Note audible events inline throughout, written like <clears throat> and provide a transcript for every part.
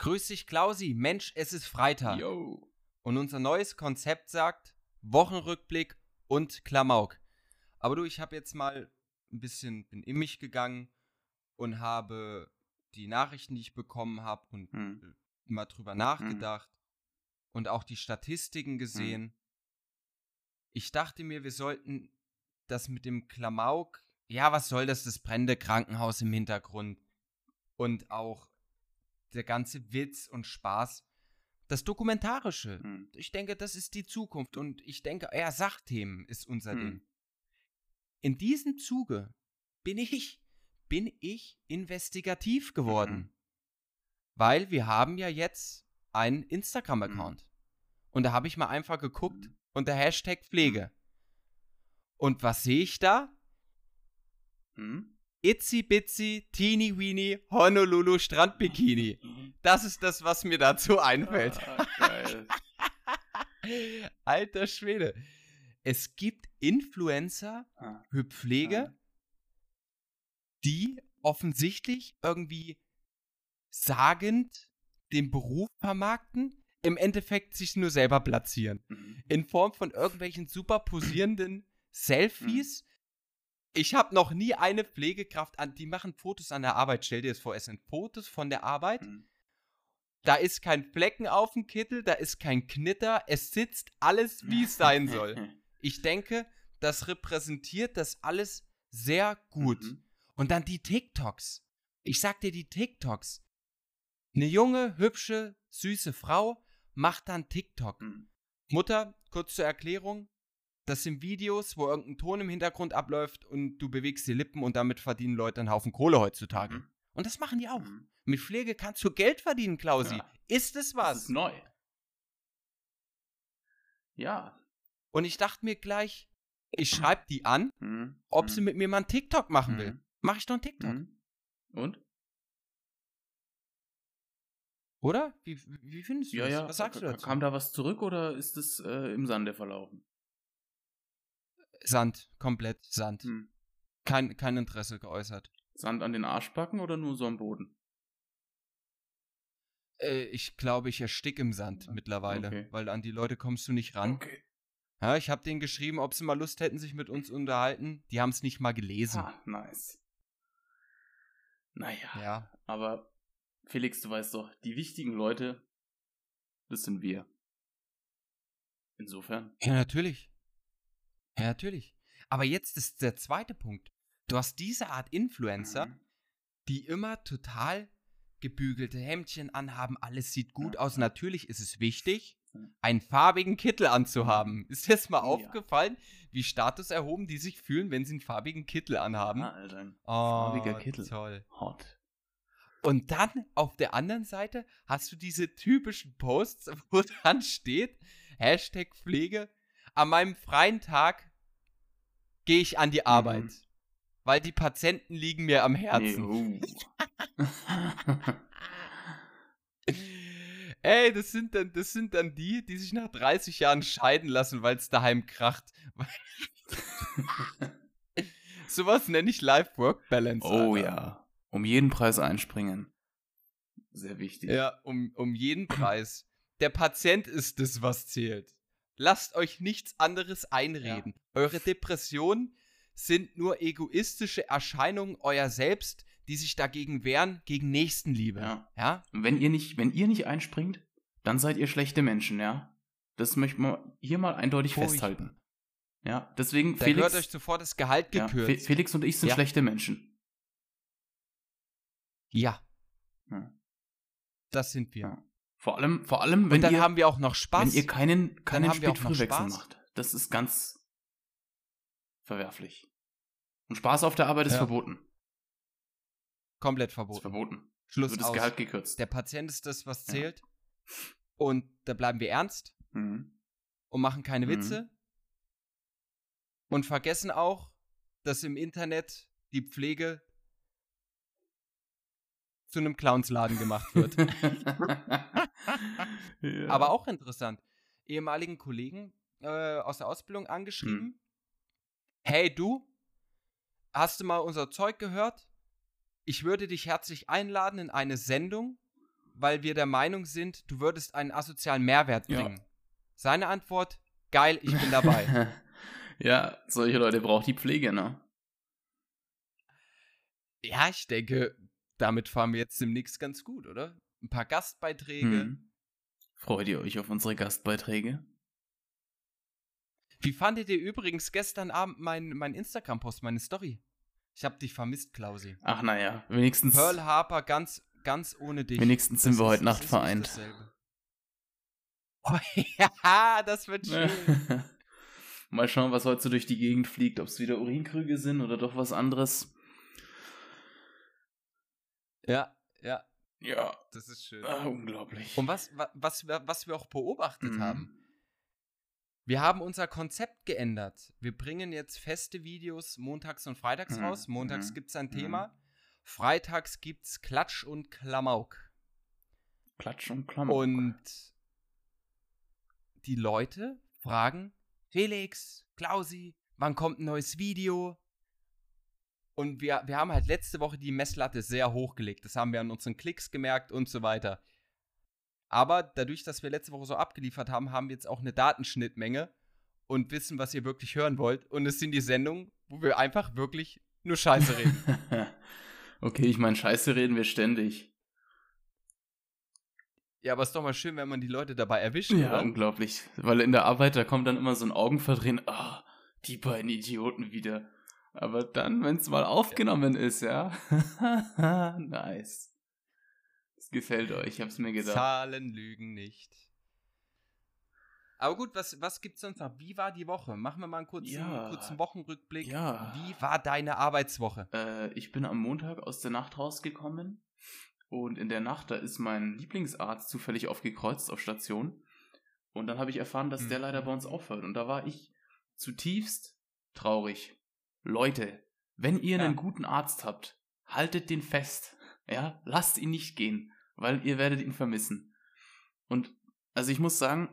Grüß dich, Klausi. Mensch, es ist Freitag. Yo. Und unser neues Konzept sagt Wochenrückblick und Klamauk. Aber du, ich habe jetzt mal ein bisschen bin in mich gegangen und habe die Nachrichten, die ich bekommen habe und Hm. mal drüber nachgedacht und auch die Statistiken gesehen. Ich dachte mir, wir sollten das mit dem Klamauk, ja, was soll das, das brennende Krankenhaus im Hintergrund und auch der ganze Witz und Spaß, das Dokumentarische. Hm. Ich denke, das ist die Zukunft und ich denke, ja, Sachthemen ist unser Hm. Ding. In diesem Zuge bin ich, bin ich investigativ geworden. Mhm. Weil wir haben ja jetzt einen Instagram-Account. Und da habe ich mal einfach geguckt Mhm. unter Hashtag Pflege. Und was sehe ich da? Hm? Itzy Bitsy Teeny Weeny Honolulu Strandbikini. Das ist das, was mir dazu einfällt. Ah, geil. <laughs> Alter Schwede. Es gibt Influencer Ah, für Pflege, ah. die offensichtlich irgendwie sagend den Beruf vermarkten, im Endeffekt sich nur selber platzieren. Mhm. In Form von irgendwelchen super posierenden Selfies. Ich habe noch nie eine Pflegekraft an, die machen Fotos an der Arbeit. Stell dir das vor, es sind Fotos von der Arbeit. Mhm. Da ist kein Flecken auf dem Kittel, da ist kein Knitter, es sitzt alles, wie es sein soll. <laughs> Ich denke, das repräsentiert das alles sehr gut. Mhm. Und dann die TikToks. Ich sag dir die TikToks. Eine junge, hübsche, süße Frau macht dann TikTok. Mhm. Mutter, kurz zur Erklärung. Das sind Videos, wo irgendein Ton im Hintergrund abläuft und du bewegst die Lippen und damit verdienen Leute einen Haufen Kohle heutzutage. Mhm. Und das machen die auch. Mhm. Mit Pflege kannst du Geld verdienen, Klausi. Ja. Ist es Das was? ist neu. Ja. Und ich dachte mir gleich, ich schreibe die an, Mhm. ob Mhm. sie mit mir mal einen TikTok machen will. Mhm. Mach ich doch einen TikTok, Mhm. Und? oder? Wie, wie findest du Ja, das? ja. Was sagst du dazu? Kam da was zurück oder ist es äh, im Sande verlaufen? Sand, komplett Sand. Hm. Kein, kein Interesse geäußert. Sand an den Arschbacken oder nur so am Boden? Äh, ich glaube, ich erstick im Sand mittlerweile, Okay. weil an die Leute kommst du nicht ran. Okay. Ja, ich habe denen geschrieben, ob sie mal Lust hätten, sich mit uns unterhalten. Die haben es nicht mal gelesen. Ah, nice. Naja. Ja. Aber Felix, du weißt doch, die wichtigen Leute, das sind wir. Insofern. Ja, natürlich. Ja, natürlich. Aber jetzt ist der zweite Punkt. Du hast diese Art Influencer, Mhm. die immer total gebügelte Hemdchen anhaben, alles sieht gut Ja. aus. Natürlich ist es wichtig, Ja. einen farbigen Kittel anzuhaben. Ist dir das mal Ja. aufgefallen, wie Status erhoben die sich fühlen, wenn sie einen farbigen Kittel anhaben? Ah, Alter, Oh, farbiger Kittel. Toll. Hot. Und dann auf der anderen Seite hast du diese typischen Posts, <laughs> wo dann steht, Hashtag Pflege, an meinem freien Tag gehe ich an die Arbeit. Mhm. Weil die Patienten liegen mir am Herzen. Nee, oh. <laughs> Ey, das sind, dann, das sind dann die, die sich nach 30 Jahren scheiden lassen, weil es daheim kracht. <laughs> Sowas nenne ich Life-Work-Balance. oh Alter. ja. Um jeden Preis einspringen. Sehr wichtig. Ja, um, um jeden Preis. Der Patient ist es, was zählt. Lasst euch nichts anderes einreden. Eure Depressionen sind nur egoistische Erscheinungen euer Selbst, die sich dagegen wehren, gegen Nächstenliebe. Ja. ja? Und Wenn ihr nicht, wenn ihr nicht einspringt, dann seid ihr schlechte Menschen, ja. Das möchte man hier mal eindeutig Furchtbar. festhalten. Ja, deswegen Da Felix, gehört euch zuvor das Gehalt ja, Fe gekürzt. Felix und ich sind Ja. schlechte Menschen. Ja, Ja. das sind wir. Ja. Vor allem, vor allem, Und wenn dann ihr, haben wir auch noch Spaß. wenn ihr keinen, keinen Spätfrühwechsel macht. Das ist ganz verwerflich. Und Spaß auf der Arbeit ist Ja. verboten. Komplett Ist verboten. verboten. Schluss Wird das aus. Gehalt gekürzt. Der Patient ist das, was Ja. zählt. Und da bleiben wir ernst Mhm. und machen keine Mhm. Witze. Und vergessen auch, dass im Internet die Pflege zu einem Clownsladen gemacht wird. <laughs> <laughs> ja. Aber auch interessant. Ehemaligen Kollegen äh, aus der Ausbildung angeschrieben. Hm. Hey du, hast du mal unser Zeug gehört? Ich würde dich herzlich einladen in eine Sendung, weil wir der Meinung sind, du würdest einen asozialen Mehrwert Ja. bringen. Seine Antwort, geil, ich bin dabei. <laughs> ja, solche Leute braucht die Pflege, ne? ja, ich denke, damit fahren wir jetzt demnächst ganz gut, oder? Ein paar Gastbeiträge. Hm. Freut ihr euch auf unsere Gastbeiträge? Wie fandet ihr übrigens gestern Abend mein, mein Instagram-Post, meine Story? Ich hab dich vermisst, Klausi. Ach naja, wenigstens, Pearl Harper ganz, ganz ohne dich. wenigstens sind Das wir ist- heute Nacht vereint. Oh, <laughs> ja, das wird <laughs> schön. Mal schauen, was heute so durch die Gegend fliegt, ob es wieder Urinkrüge sind oder doch was anderes. ja, ja, Ja, das ist schön. ah, unglaublich. Und was, wa- was, wir, was wir auch beobachtet Mhm. haben, wir haben unser Konzept geändert. Wir bringen jetzt feste Videos montags und freitags Mhm, raus. Montags mhm, gibt es ein mhm. Thema. Freitags gibt es Klatsch und Klamauk. Klatsch und Klammer. Und die Leute fragen, Felix, Klausi, wann kommt ein neues Video? Und wir, wir haben halt letzte Woche die Messlatte sehr hochgelegt. Das haben wir an unseren Klicks gemerkt und so weiter. Aber dadurch, dass wir letzte Woche so abgeliefert haben, haben wir jetzt auch eine Datenschnittmenge und wissen, was ihr wirklich hören wollt. Und es sind die Sendungen, wo wir einfach wirklich nur Scheiße reden. <laughs> okay, ich meine, Scheiße reden wir ständig. ja, aber es ist doch mal schön, wenn man die Leute dabei erwischt. Ja, oder? unglaublich. Weil in der Arbeit, da kommt dann immer so ein Augenverdrehen. Ah, die beiden Idioten wieder. Aber dann, wenn es mal aufgenommen ist, ja. <laughs> nice. Das gefällt euch, ich hab's mir gedacht. Zahlen lügen nicht. Aber gut, was, was gibt's sonst noch? Wie war die Woche? Machen wir mal einen kurzen, Ja. kurzen Wochenrückblick. Ja. Wie war deine Arbeitswoche? Äh, ich bin am Montag aus der Nacht rausgekommen und in der Nacht, da ist mein Lieblingsarzt zufällig aufgekreuzt auf Station. Und dann habe ich erfahren, dass der Mhm. leider bei uns aufhört. Und da war ich zutiefst traurig. Leute, wenn ihr Ja. einen guten Arzt habt, haltet den fest. Ja, lasst ihn nicht gehen, weil ihr werdet ihn vermissen. Und also ich muss sagen,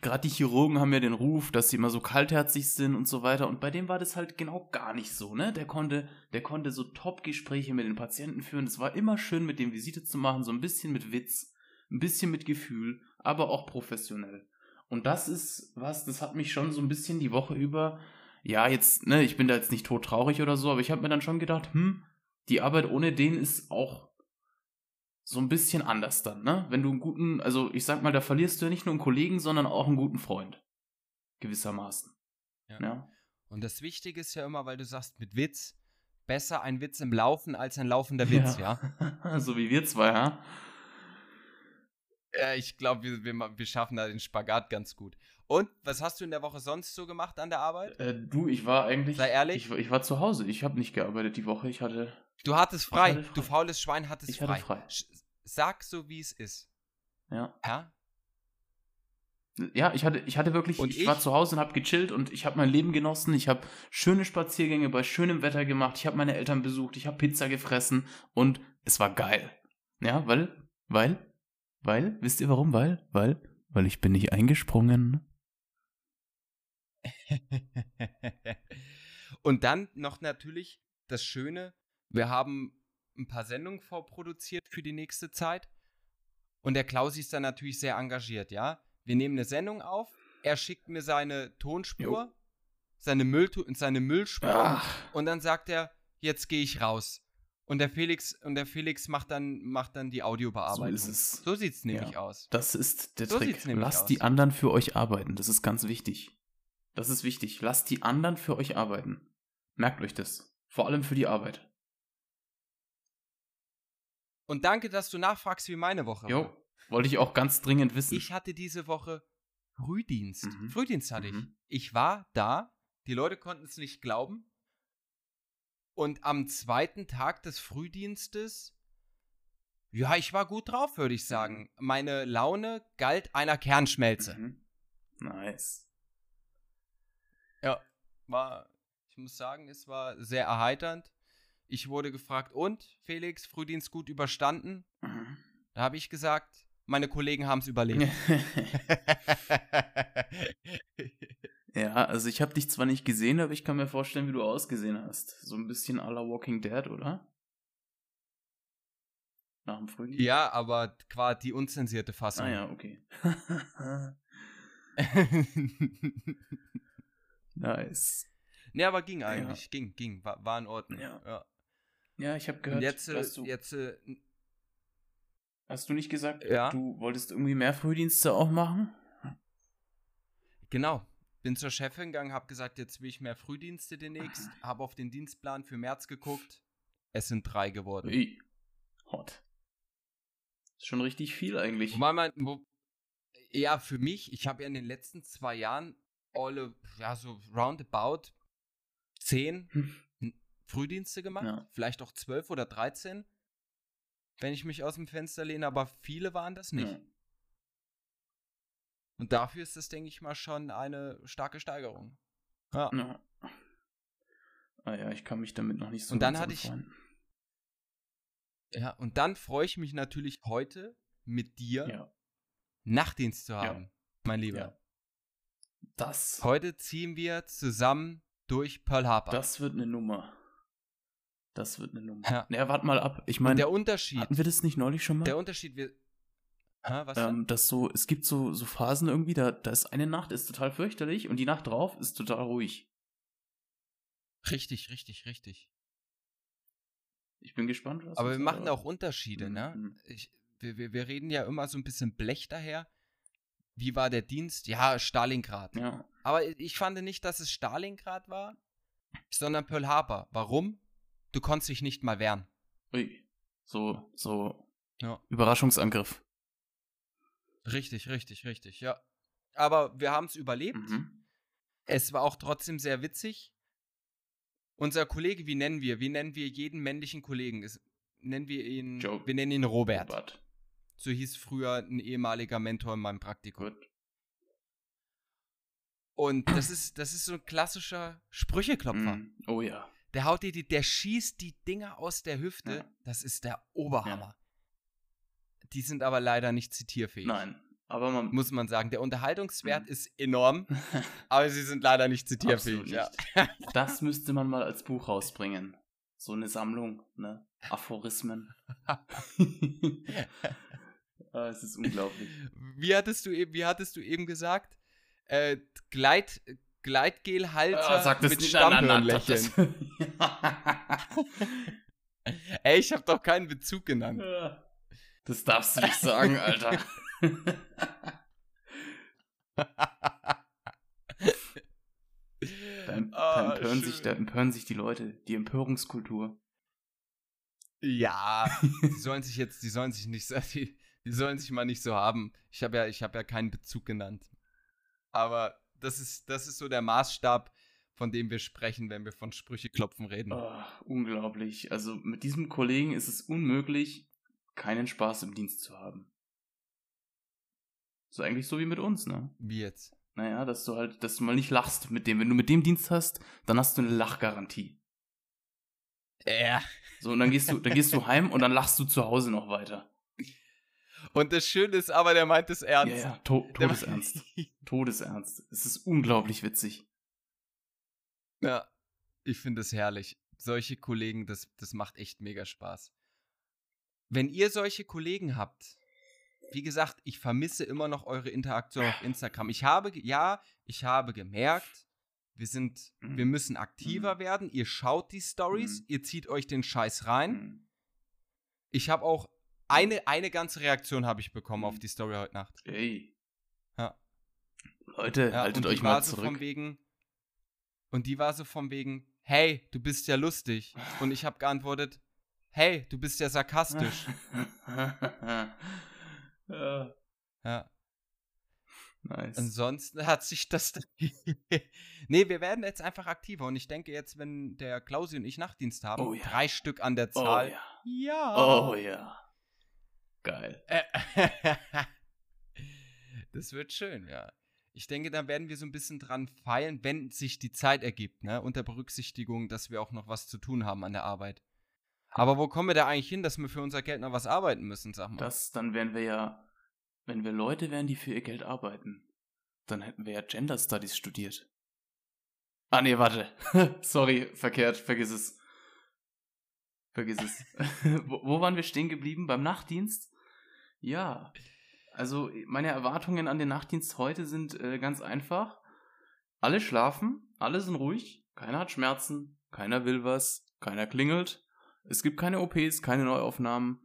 gerade die Chirurgen haben ja den Ruf, dass sie immer so kaltherzig sind und so weiter. Und bei dem war das halt genau gar nicht so, ne? Der konnte, der konnte so Top-Gespräche mit den Patienten führen. Es war immer schön, mit dem Visite zu machen, so ein bisschen mit Witz, ein bisschen mit Gefühl, aber auch professionell. Und das ist was, das hat mich schon so ein bisschen die Woche über, ja, jetzt, ne, ich bin da jetzt nicht todtraurig oder so, aber ich habe mir dann schon gedacht, hm, die Arbeit ohne den ist auch so ein bisschen anders dann, ne? Wenn du einen guten, also ich sag mal, da verlierst du ja nicht nur einen Kollegen, sondern auch einen guten Freund. Gewissermaßen. Ja. Ja. Und das Wichtige ist ja immer, weil du sagst, mit Witz, besser ein Witz im Laufen als ein laufender Witz, ja? <laughs> so wie wir zwei, ja. Ja, ich glaube, wir, wir, wir schaffen da den Spagat ganz gut. Und was hast du in der Woche sonst so gemacht an der Arbeit? Äh, du, ich war eigentlich. Sei ehrlich. Ich, war- ich war zu Hause. Ich habe nicht gearbeitet die Woche. Ich hatte. Du hattest frei. hatte frei. Du faules Schwein hattest Ich hatte frei. frei. Sch- Sag so, wie es ist. Ja. Ja? Ja, ich hatte, ich hatte wirklich, Und ich, war ich? zu Hause und habe gechillt und ich habe mein Leben genossen. Ich habe schöne Spaziergänge bei schönem Wetter gemacht. Ich habe meine Eltern besucht. Ich habe Pizza gefressen und es war geil. Ja, weil, weil, weil, wisst ihr warum? Weil, weil, weil ich bin nicht eingesprungen. <laughs> Und dann noch natürlich das Schöne, wir haben ein paar Sendungen vorproduziert für die nächste Zeit. Und der Klausi ist dann natürlich sehr engagiert, ja. Wir nehmen eine Sendung auf, er schickt mir seine Tonspur, seine, Müll seine Müllspur Ach, und dann sagt er, jetzt gehe ich raus. Und der Felix, und der Felix macht dann, macht dann die Audiobearbeitung. So ist es. So sieht's nämlich Ja. aus. das ist der So Trick. Lasst aus. die anderen für euch arbeiten. Das ist ganz wichtig. Das ist wichtig. Lasst die anderen für euch arbeiten. Merkt euch das. Vor allem für die Arbeit. Und danke, dass du nachfragst, wie meine Woche war. Jo, wollte ich auch ganz dringend wissen. Ich hatte diese Woche Frühdienst. Mhm. Frühdienst hatte ich. Mhm. Ich war da, die Leute konnten es nicht glauben. Und am zweiten Tag des Frühdienstes, ja, ich war gut drauf, würde ich sagen. Meine Laune galt einer Kernschmelze. Mhm. Nice. War, ich muss sagen, es war sehr erheiternd. Ich wurde gefragt, und Felix, Frühdienst gut überstanden? Mhm. Da habe ich gesagt, meine Kollegen haben es überlebt. <laughs> ja, also ich habe dich zwar nicht gesehen, aber ich kann mir vorstellen, wie du ausgesehen hast. So ein bisschen à la Walking Dead, oder? Nach dem Frühdienst? Ja, aber quasi die unzensierte Fassung. Ah ja, okay. <laughs> <laughs> nice. nee, aber ging eigentlich. Ja. Ging, ging. War, war in Ordnung. Ja. Ja, ja ich habe gehört, Und jetzt, dass du, jetzt äh, hast du nicht gesagt, Ja. du wolltest irgendwie mehr Frühdienste auch machen? Genau. Bin zur Chefin gegangen, habe gesagt, jetzt will ich mehr Frühdienste demnächst. Habe auf den Dienstplan für März geguckt. Es sind drei geworden. Ui. Hot. Ist schon richtig viel eigentlich. Wobei man, wo, ja, für mich, ich habe ja in den letzten zwei Jahren alle, ja, so roundabout zehn Hm. Frühdienste gemacht. Ja. Vielleicht auch zwölf oder dreizehn, wenn ich mich aus dem Fenster lehne, aber viele waren das nicht. Ja. Und dafür ist das, denke ich mal, schon eine starke Steigerung. Ja. Ja. Ah ja, ich kann mich damit noch nicht so Und dann hatte ich-. Ja, und dann freue ich mich natürlich heute mit dir Ja. Nachtdienst zu Ja. haben, mein Lieber. Ja. Das, Heute ziehen wir zusammen durch Pearl Harbor. das wird eine Nummer. Das wird eine Nummer. Ja. Naja, warte mal ab. Ich meine, der Unterschied, hatten wir das nicht neulich schon mal? der Unterschied, wir. Hä, was ähm, dass so, es gibt so, so Phasen irgendwie, da, da ist eine Nacht ist total fürchterlich und die Nacht drauf ist total ruhig. Richtig, richtig, richtig. Ich bin gespannt, was Aber wir machen auch Unterschiede, ne? Mhm. Ich, wir, wir, wir reden ja immer so ein bisschen blech daher. Wie war der Dienst? Ja, Stalingrad. Ja. Aber ich fand nicht, dass es Stalingrad war, sondern Pearl Harbor. Warum? Du konntest dich nicht mal wehren. Ui. So, so Ja. Überraschungsangriff. Richtig, richtig, richtig, ja. Aber wir haben es überlebt. Mhm. Es war auch trotzdem sehr witzig. Unser Kollege, wie nennen wir? Wie nennen wir jeden männlichen Kollegen? Ist, nennen wir ihn, Joe. wir nennen ihn Robert. Robert. So hieß früher ein ehemaliger Mentor in meinem Praktikum. Gut. Und <clears throat> das ist, das ist so ein klassischer Sprücheklopfer. Mhm. Oh ja. Der haut dir die, der schießt die Dinger aus der Hüfte. Ja. Das ist der Oberhammer. Die sind aber leider nicht zitierfähig. Nein. Aber man Muss man sagen. Der Unterhaltungswert Mhm. ist enorm, <laughs> aber sie sind leider nicht zitierfähig. Ja. nicht. Das müsste man mal als Buch rausbringen. So eine Sammlung, ne? Aphorismen. <laughs> <laughs> ah, es ist unglaublich. <laughs> Wie hattest du eben, wie hattest du eben gesagt? Äh, Gleit, Gleitgelhalter Ah, mit Stammhirnlächeln. <laughs> Ey, ich habe doch keinen Bezug genannt. das- darfst du nicht sagen, Alter. Da, em- da, Ah, empören sich, da empören sich die Leute. Die Empörungskultur. Ja, <laughs> die sollen sich jetzt, die sollen sich nicht, die, die sollen sich mal nicht so haben. Ich habe ja, ich habe ja keinen Bezug genannt. Aber das ist, das ist so der Maßstab, von dem wir sprechen, wenn wir von Sprüche klopfen reden. Oh, unglaublich. Also mit diesem Kollegen ist es unmöglich, keinen Spaß im Dienst zu haben. So eigentlich so wie mit uns, ne? Wie jetzt? Naja, dass du halt, dass du mal nicht lachst mit dem. Wenn du mit dem Dienst hast, dann hast du eine Lachgarantie. Ja. So, und dann gehst du, dann gehst du heim und dann lachst du zu Hause noch weiter. Und das Schöne ist aber, der meint es ernst. Ja, ja, to Todesernst. <laughs> Todesernst. Es ist unglaublich witzig. Ja, ich finde es herrlich. Solche Kollegen, das, das macht echt mega Spaß. Wenn ihr solche Kollegen habt, wie gesagt, ich vermisse immer noch eure Interaktion auf Instagram. Ich habe, ja, ich habe gemerkt, wir sind, Mhm. wir müssen aktiver werden. Ihr schaut die Stories, Mhm. ihr zieht euch den Scheiß rein. Hm. Ich habe auch eine, eine ganze Reaktion habe ich bekommen auf Mhm. die Story heute Nacht. Ey. Ja. Leute, Ja, haltet euch mal so zurück. von wegen, und die war so von wegen, hey, du bist ja lustig. Und ich habe geantwortet, hey, du bist ja sarkastisch. <laughs> ja, ja. nice. Ansonsten hat sich das. <laughs> nee, wir werden jetzt einfach aktiver. Und ich denke jetzt, wenn der Klausi und ich Nachtdienst haben, Oh ja. drei Stück an der oh Zahl. ja. ja. Oh ja. Geil. <laughs> Das wird schön, ja. Ich denke, da werden wir so ein bisschen dran feilen, wenn sich die Zeit ergibt, ne? Unter Berücksichtigung, dass wir auch noch was zu tun haben an der Arbeit. Aber wo kommen wir da eigentlich hin, dass wir für unser Geld noch was arbeiten müssen, sag mal? Das, dann wären wir ja, wenn wir Leute wären, die für ihr Geld arbeiten, dann hätten wir ja Gender Studies studiert. Ah nee, warte. <laughs> Sorry, verkehrt, vergiss es. Vergiss es. <laughs> wo, wo waren wir stehen geblieben? Beim Nachtdienst? Ja. Also meine Erwartungen an den Nachtdienst heute sind äh, ganz einfach. Alle schlafen, alle sind ruhig, keiner hat Schmerzen, keiner will was, keiner klingelt. Es gibt keine OPs, keine Neuaufnahmen.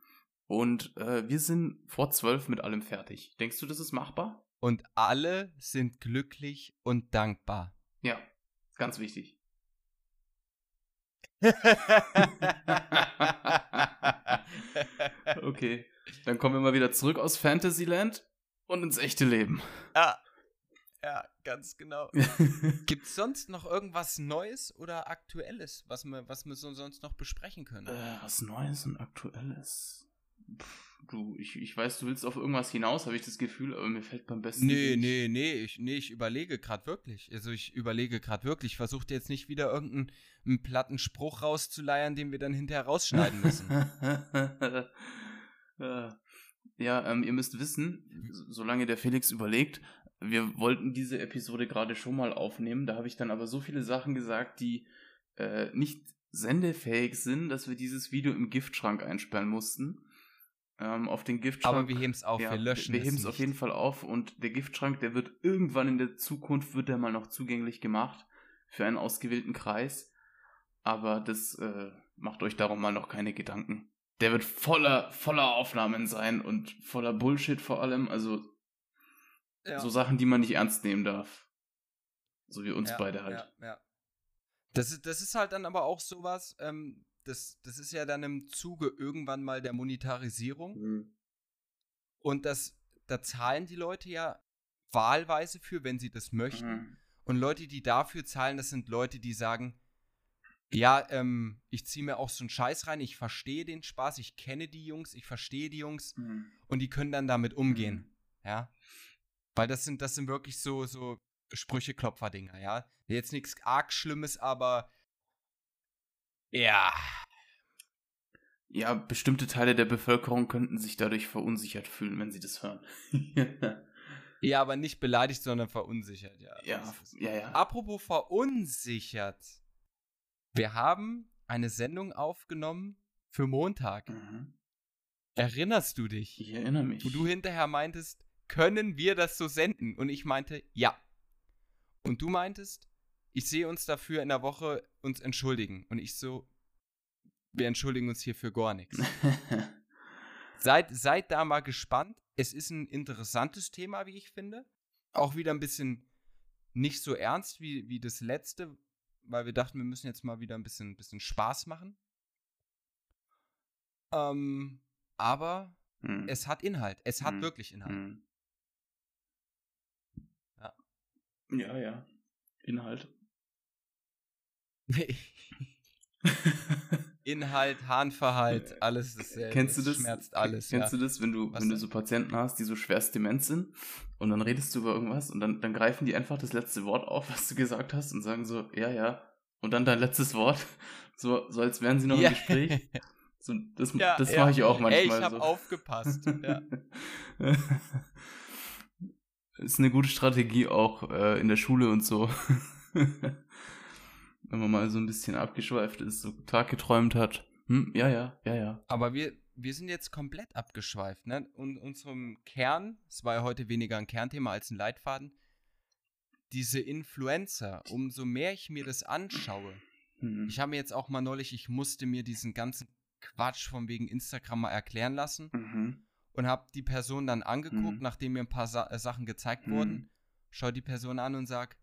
Und äh, wir sind vor zwölf mit allem fertig. Denkst du, das ist machbar? Und alle sind glücklich und dankbar. Ja, ganz wichtig. <laughs> <laughs> okay, dann kommen wir mal wieder zurück aus Fantasyland und ins echte Leben. Ja, ja, ganz genau. <laughs> Gibt es sonst noch irgendwas Neues oder Aktuelles, was wir, was wir so sonst noch besprechen können? Äh, was Neues und Aktuelles? Pff, du, ich, ich weiß, du willst auf irgendwas hinaus, habe ich das Gefühl, aber mir fällt beim besten. Nee, nee, nee, ich, nee, ich überlege gerade wirklich. Also ich überlege gerade wirklich. Ich versuche jetzt nicht wieder irgendeinen platten Spruch rauszuleiern, den wir dann hinterher rausschneiden müssen. <laughs> ja, ähm, ihr müsst wissen, solange der Felix überlegt, wir wollten diese Episode gerade schon mal aufnehmen. Da habe ich dann aber so viele Sachen gesagt, die äh, nicht sendefähig sind, dass wir dieses Video im Giftschrank einsperren mussten. Ähm, auf den Giftschrank. Aber wir heben es auf, ja, wir löschen wir es. Wir heben es auf jeden Fall auf und der Giftschrank, der wird irgendwann in der Zukunft, wird der mal noch zugänglich gemacht für einen ausgewählten Kreis. Aber das äh, macht euch darum mal noch keine Gedanken. Der wird voller, voller Aufnahmen sein und voller Bullshit vor allem. Also ja. So Sachen, die man nicht ernst nehmen darf. So wie uns ja, beide halt. Ja, ja. Das ist, das ist halt dann aber auch sowas, ähm, das, das ist ja dann im Zuge irgendwann mal der Monetarisierung. Mhm. Und das, da zahlen die Leute ja wahlweise für, wenn sie das möchten. Mhm. Und Leute, die dafür zahlen, das sind Leute, die sagen, ja, ähm, ich ziehe mir auch so einen Scheiß rein, ich verstehe den Spaß, ich kenne die Jungs, ich verstehe die Jungs mhm. und die können dann damit umgehen. Mhm. Ja. Weil das sind, das sind wirklich so, so Sprücheklopfer-Dinger, ja. Jetzt nichts arg Schlimmes, aber ja. Ja, bestimmte Teile der Bevölkerung könnten sich dadurch verunsichert fühlen, wenn sie das hören. <laughs> ja, aber nicht beleidigt, sondern verunsichert, ja. Ja, ja, ja. Apropos verunsichert. Wir haben eine Sendung aufgenommen für Montag. Mhm. Erinnerst du dich? Ich erinnere mich. Wo du hinterher meintest, können wir das so senden? Und ich meinte, ja. Und du meintest, ich sehe uns dafür in der Woche uns entschuldigen. Und ich so, wir entschuldigen uns hier für gar nichts. <laughs> seid, seid da mal gespannt. Es ist ein interessantes Thema, wie ich finde. Auch wieder ein bisschen nicht so ernst wie, wie das letzte, weil wir dachten, wir müssen jetzt mal wieder ein bisschen, bisschen Spaß machen. Ähm, aber hm. es hat Inhalt. Es hat hm. wirklich Inhalt. Hm. Ja, ja. Inhalt. <laughs> Inhalt, Harnverhalt, alles dasselbe. Kennst du das? Schmerzt alles. Kennst ja. du das, wenn du, wenn du so Patienten hast, die so schwerst dement sind und dann redest du über irgendwas und dann, dann greifen die einfach das letzte Wort auf, was du gesagt hast und sagen so, ja, ja. Und dann dein letztes Wort, <laughs> so, so als wären sie noch ja. im Gespräch. So, das ja, das mache ich auch manchmal. Ey, ich habe so. aufgepasst. ja. <laughs> ist eine gute Strategie auch äh, in der Schule und so. <laughs> Wenn man mal so ein bisschen abgeschweift ist, so Tag geträumt hat. Hm, ja, ja, ja, ja. Aber wir, wir sind jetzt komplett abgeschweift, ne? Und unserem Kern, es war ja heute weniger ein Kernthema als ein Leitfaden, diese Influencer, umso mehr ich mir das anschaue, mhm. ich habe mir jetzt auch mal neulich, ich musste mir diesen ganzen Quatsch von wegen Instagram mal erklären lassen. Mhm und habe die Person dann angeguckt, mhm. nachdem mir ein paar Sa äh, Sachen gezeigt mhm. wurden, schau die Person an und sag,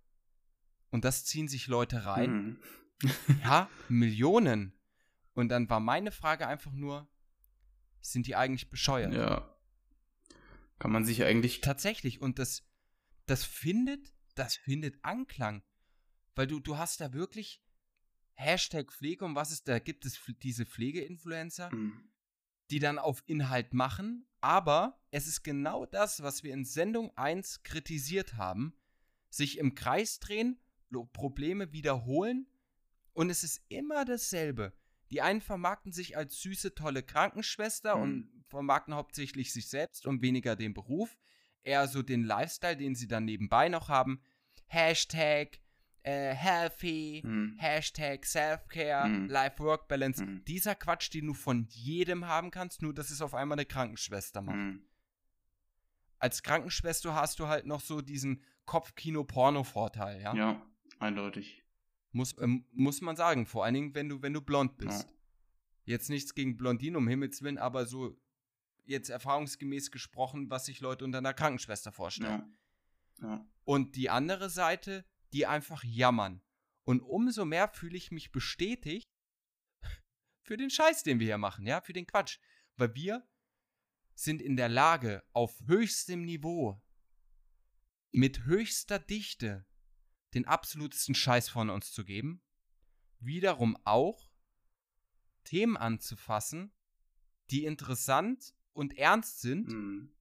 und das ziehen sich Leute rein. Mhm. ja, Millionen. Und dann war meine Frage einfach nur, sind die eigentlich bescheuert? Ja. Kann man sich eigentlich. Tatsächlich. Und das, das findet, das findet Anklang. Weil du, du hast da wirklich Hashtag Pflege und was ist da? Gibt es diese Pflegeinfluencer, mhm. die dann auf Inhalt machen, aber es ist genau das, was wir in Sendung 1 kritisiert haben. Sich im Kreis drehen, Probleme wiederholen und es ist immer dasselbe. Die einen vermarkten sich als süße, tolle Krankenschwester mhm. und vermarkten hauptsächlich sich selbst und weniger den Beruf. Eher so den Lifestyle, den sie dann nebenbei noch haben. Hashtag äh, healthy, Mhm. Hashtag Self-Care, Mhm. Life-Work-Balance. Mhm. Dieser Quatsch, den du von jedem haben kannst, nur dass es auf einmal eine Krankenschwester macht. Mhm. Als Krankenschwester hast du halt noch so diesen Kopfkino-Porno-Vorteil, ja? Ja, eindeutig. Muss, ähm, muss man sagen. Vor allen Dingen, wenn du, wenn du blond bist. Ja. Jetzt nichts gegen Blondinen, um Himmels Willen, aber so jetzt erfahrungsgemäß gesprochen, was sich Leute unter einer Krankenschwester vorstellen. Ja. Ja. Und die andere Seite, die einfach jammern. Und umso mehr fühle ich mich bestätigt <laughs> für den Scheiß, den wir hier machen, ja, für den Quatsch. Weil wir sind in der Lage, auf höchstem Niveau, mit höchster Dichte, den absolutesten Scheiß von uns zu geben. Wiederum auch Themen anzufassen, die interessant und ernst sind Mhm.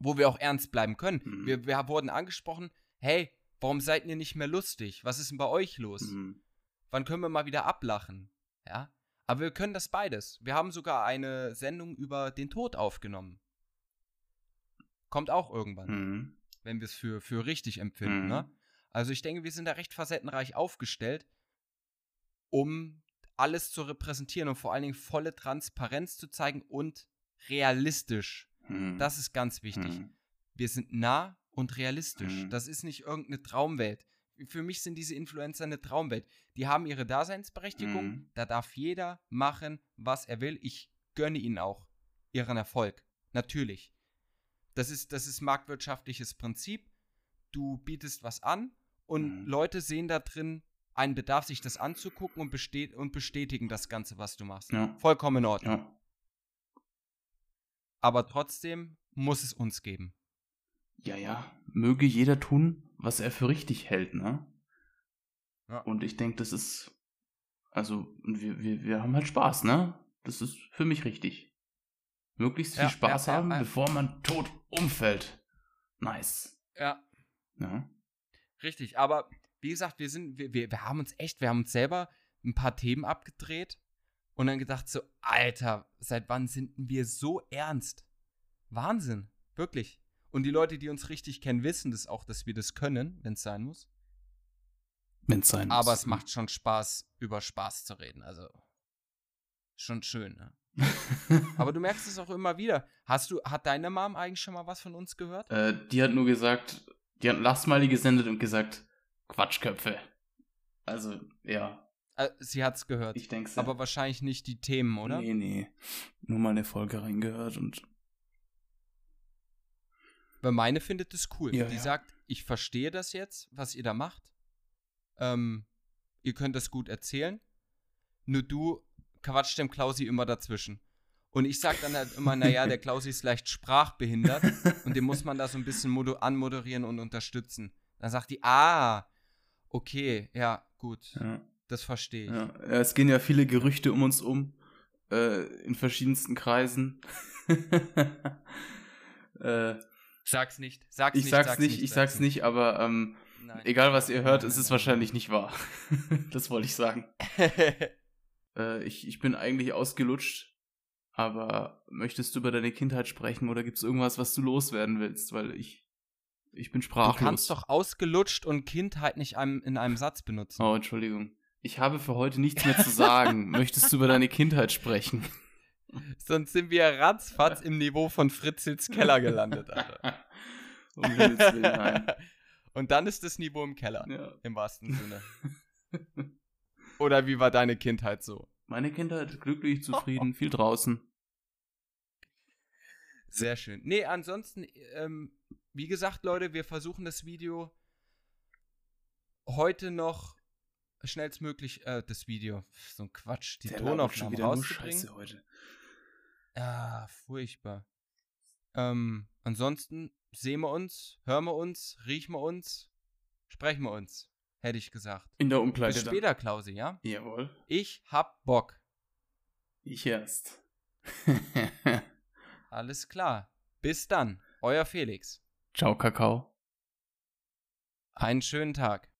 wo wir auch ernst bleiben können. Mhm. Wir, wir wurden angesprochen, hey, warum seid ihr nicht mehr lustig? Was ist denn bei euch los? Mhm. Wann können wir mal wieder ablachen? Ja. Aber wir können das beides. Wir haben sogar eine Sendung über den Tod aufgenommen. Kommt auch irgendwann, Mhm. wenn wir es für, für richtig empfinden. Mhm. Ne? Also ich denke, wir sind da recht facettenreich aufgestellt, um alles zu repräsentieren und vor allen Dingen volle Transparenz zu zeigen und realistisch. Mhm. Das ist ganz wichtig. Mhm. wir sind nah und realistisch. Mhm. Das ist nicht irgendeine Traumwelt. Für mich sind diese Influencer eine Traumwelt. Die haben ihre Daseinsberechtigung. Mhm. Da darf jeder machen, was er will. Ich gönne ihnen auch ihren Erfolg. Natürlich. Das ist, das ist marktwirtschaftliches Prinzip. Du bietest was an und Mhm. Leute sehen da drin einen Bedarf, sich das anzugucken und, bestät und bestätigen das Ganze, was du machst. Ja. Vollkommen in Ordnung. Ja. Aber trotzdem muss es uns geben. Ja, ja. Möge jeder tun, was er für richtig hält, ne? Ja. Und ich denke, das ist. Also, wir, wir, wir haben halt Spaß, ne? Das ist für mich richtig. Möglichst viel Ja, Spaß ja, haben, bevor man tot umfällt. Nice. Ja, Ja. Richtig, aber wie gesagt, wir sind, wir, wir, wir haben uns echt, wir haben uns selber ein paar Themen abgedreht und dann gedacht so, Alter, seit wann sind wir so ernst? Wahnsinn, wirklich. Und die Leute, die uns richtig kennen, wissen das auch, dass wir das können, wenn es sein muss. Wenn es sein muss. Aber es macht schon Spaß, über Spaß zu reden. Also schon schön, ne? <laughs> Aber du merkst es auch immer wieder. Hast du, hat deine Mom eigentlich schon mal was von uns gehört? äh, die hat nur gesagt, die hat Last Smiley gesendet und gesagt, Quatschköpfe. Also, ja, Äh, sie hat's gehört. ich denke aber wahrscheinlich nicht die Themen, oder? Nee, nee. Nur mal eine Folge reingehört und. Weil meine findet es cool. Ja, die ja. sagt, ich verstehe das jetzt, was ihr da macht. Ähm, ihr könnt das gut erzählen. Nur du quatscht dem Klausi immer dazwischen. Und ich sag dann halt immer, naja, der Klausi ist leicht sprachbehindert und den muss man da so ein bisschen anmoderieren und unterstützen. Dann sagt die, ah, okay, ja, gut, Ja, das verstehe ich. ja. Es gehen ja viele Gerüchte um uns um. Äh, in verschiedensten Kreisen. <laughs> äh, Sag's nicht, sag's ich nicht. sag's nicht, ich sag's nicht, aber ähm, egal was ihr hört, es ist wahrscheinlich nicht wahr. <laughs> das wollte ich sagen. <laughs> Äh, ich, ich bin eigentlich ausgelutscht, aber möchtest du über deine Kindheit sprechen oder gibt's irgendwas, was du loswerden willst? Weil ich, ich bin du sprachlos. kannst doch ausgelutscht und Kindheit nicht einem, in einem Satz benutzen. Oh, Entschuldigung. Ich habe für heute nichts mehr zu sagen. <laughs> Möchtest du über deine Kindheit sprechen? <laughs> Sonst sind wir ratzfatz im Niveau von Fritzels Keller gelandet, Alter. <laughs> um Willen, nein. Und dann ist das Niveau im Keller, Ja. im wahrsten Sinne. Oder wie war deine Kindheit so? Meine Kindheit glücklich, zufrieden, viel draußen. Sehr schön. Nee, ansonsten, ähm, wie gesagt, Leute, wir versuchen das Video heute noch schnellstmöglich, äh, das Video, so ein Quatsch, die nur rauszubringen. Heute. Ah, furchtbar. Ähm, ansonsten sehen wir uns, hören wir uns, riechen wir uns, sprechen wir uns, hätte ich gesagt. In der Bis Umkleide dann. später, Klausi, ja? Jawohl. Ich hab Bock. Ich erst. <laughs> Alles klar. Bis dann. Euer Felix. Ciao, Kakao. Einen schönen Tag.